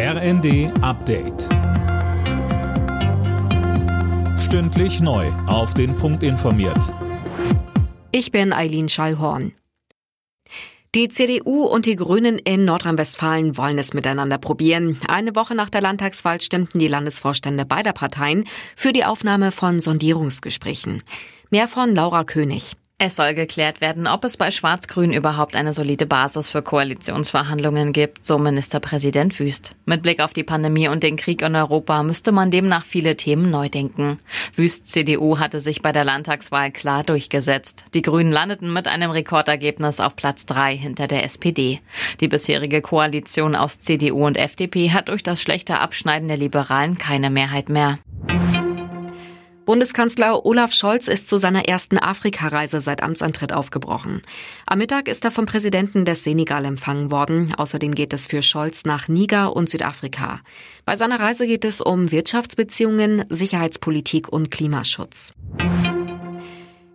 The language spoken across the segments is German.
RND Update. Stündlich neu. Auf den Punkt informiert. Ich bin Eileen Schallhorn. Die CDU und die Grünen in Nordrhein-Westfalen wollen es miteinander probieren. Eine Woche nach der Landtagswahl stimmten die Landesvorstände beider Parteien für die Aufnahme von Sondierungsgesprächen. Mehr von Laura König. Es soll geklärt werden, ob es bei Schwarz-Grün überhaupt eine solide Basis für Koalitionsverhandlungen gibt, so Ministerpräsident Wüst. Mit Blick auf die Pandemie und den Krieg in Europa müsste man demnach viele Themen neu denken. Wüst CDU hatte sich bei der Landtagswahl klar durchgesetzt. Die Grünen landeten mit einem Rekordergebnis auf Platz drei hinter der SPD. Die bisherige Koalition aus CDU und FDP hat durch das schlechte Abschneiden der Liberalen keine Mehrheit mehr. Bundeskanzler Olaf Scholz ist zu seiner ersten Afrikareise seit Amtsantritt aufgebrochen. Am Mittag ist er vom Präsidenten des Senegal empfangen worden. Außerdem geht es für Scholz nach Niger und Südafrika. Bei seiner Reise geht es um Wirtschaftsbeziehungen, Sicherheitspolitik und Klimaschutz.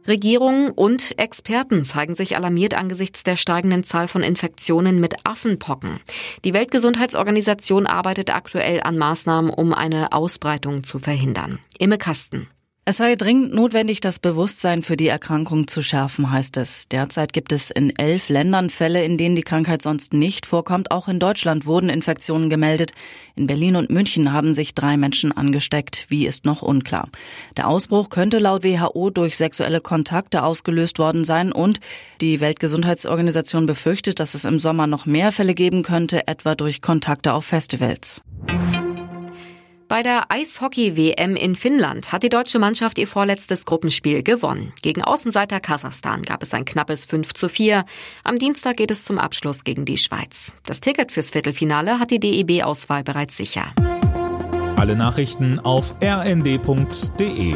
Regierungen und Experten zeigen sich alarmiert angesichts der steigenden Zahl von Infektionen mit Affenpocken. Die Weltgesundheitsorganisation arbeitet aktuell an Maßnahmen, um eine Ausbreitung zu verhindern. Imme Kasten. Es sei dringend notwendig, das Bewusstsein für die Erkrankung zu schärfen, heißt es. Derzeit gibt es in elf Ländern Fälle, in denen die Krankheit sonst nicht vorkommt. Auch in Deutschland wurden Infektionen gemeldet. In Berlin und München haben sich drei Menschen angesteckt. Wie ist noch unklar. Der Ausbruch könnte laut WHO durch sexuelle Kontakte ausgelöst worden sein und die Weltgesundheitsorganisation befürchtet, dass es im Sommer noch mehr Fälle geben könnte, etwa durch Kontakte auf Festivals. Bei der Eishockey-WM in Finnland hat die deutsche Mannschaft ihr vorletztes Gruppenspiel gewonnen. Gegen Außenseiter Kasachstan gab es ein knappes 5 zu 4. Am Dienstag geht es zum Abschluss gegen die Schweiz. Das Ticket fürs Viertelfinale hat die DEB-Auswahl bereits sicher. Alle Nachrichten auf rnd.de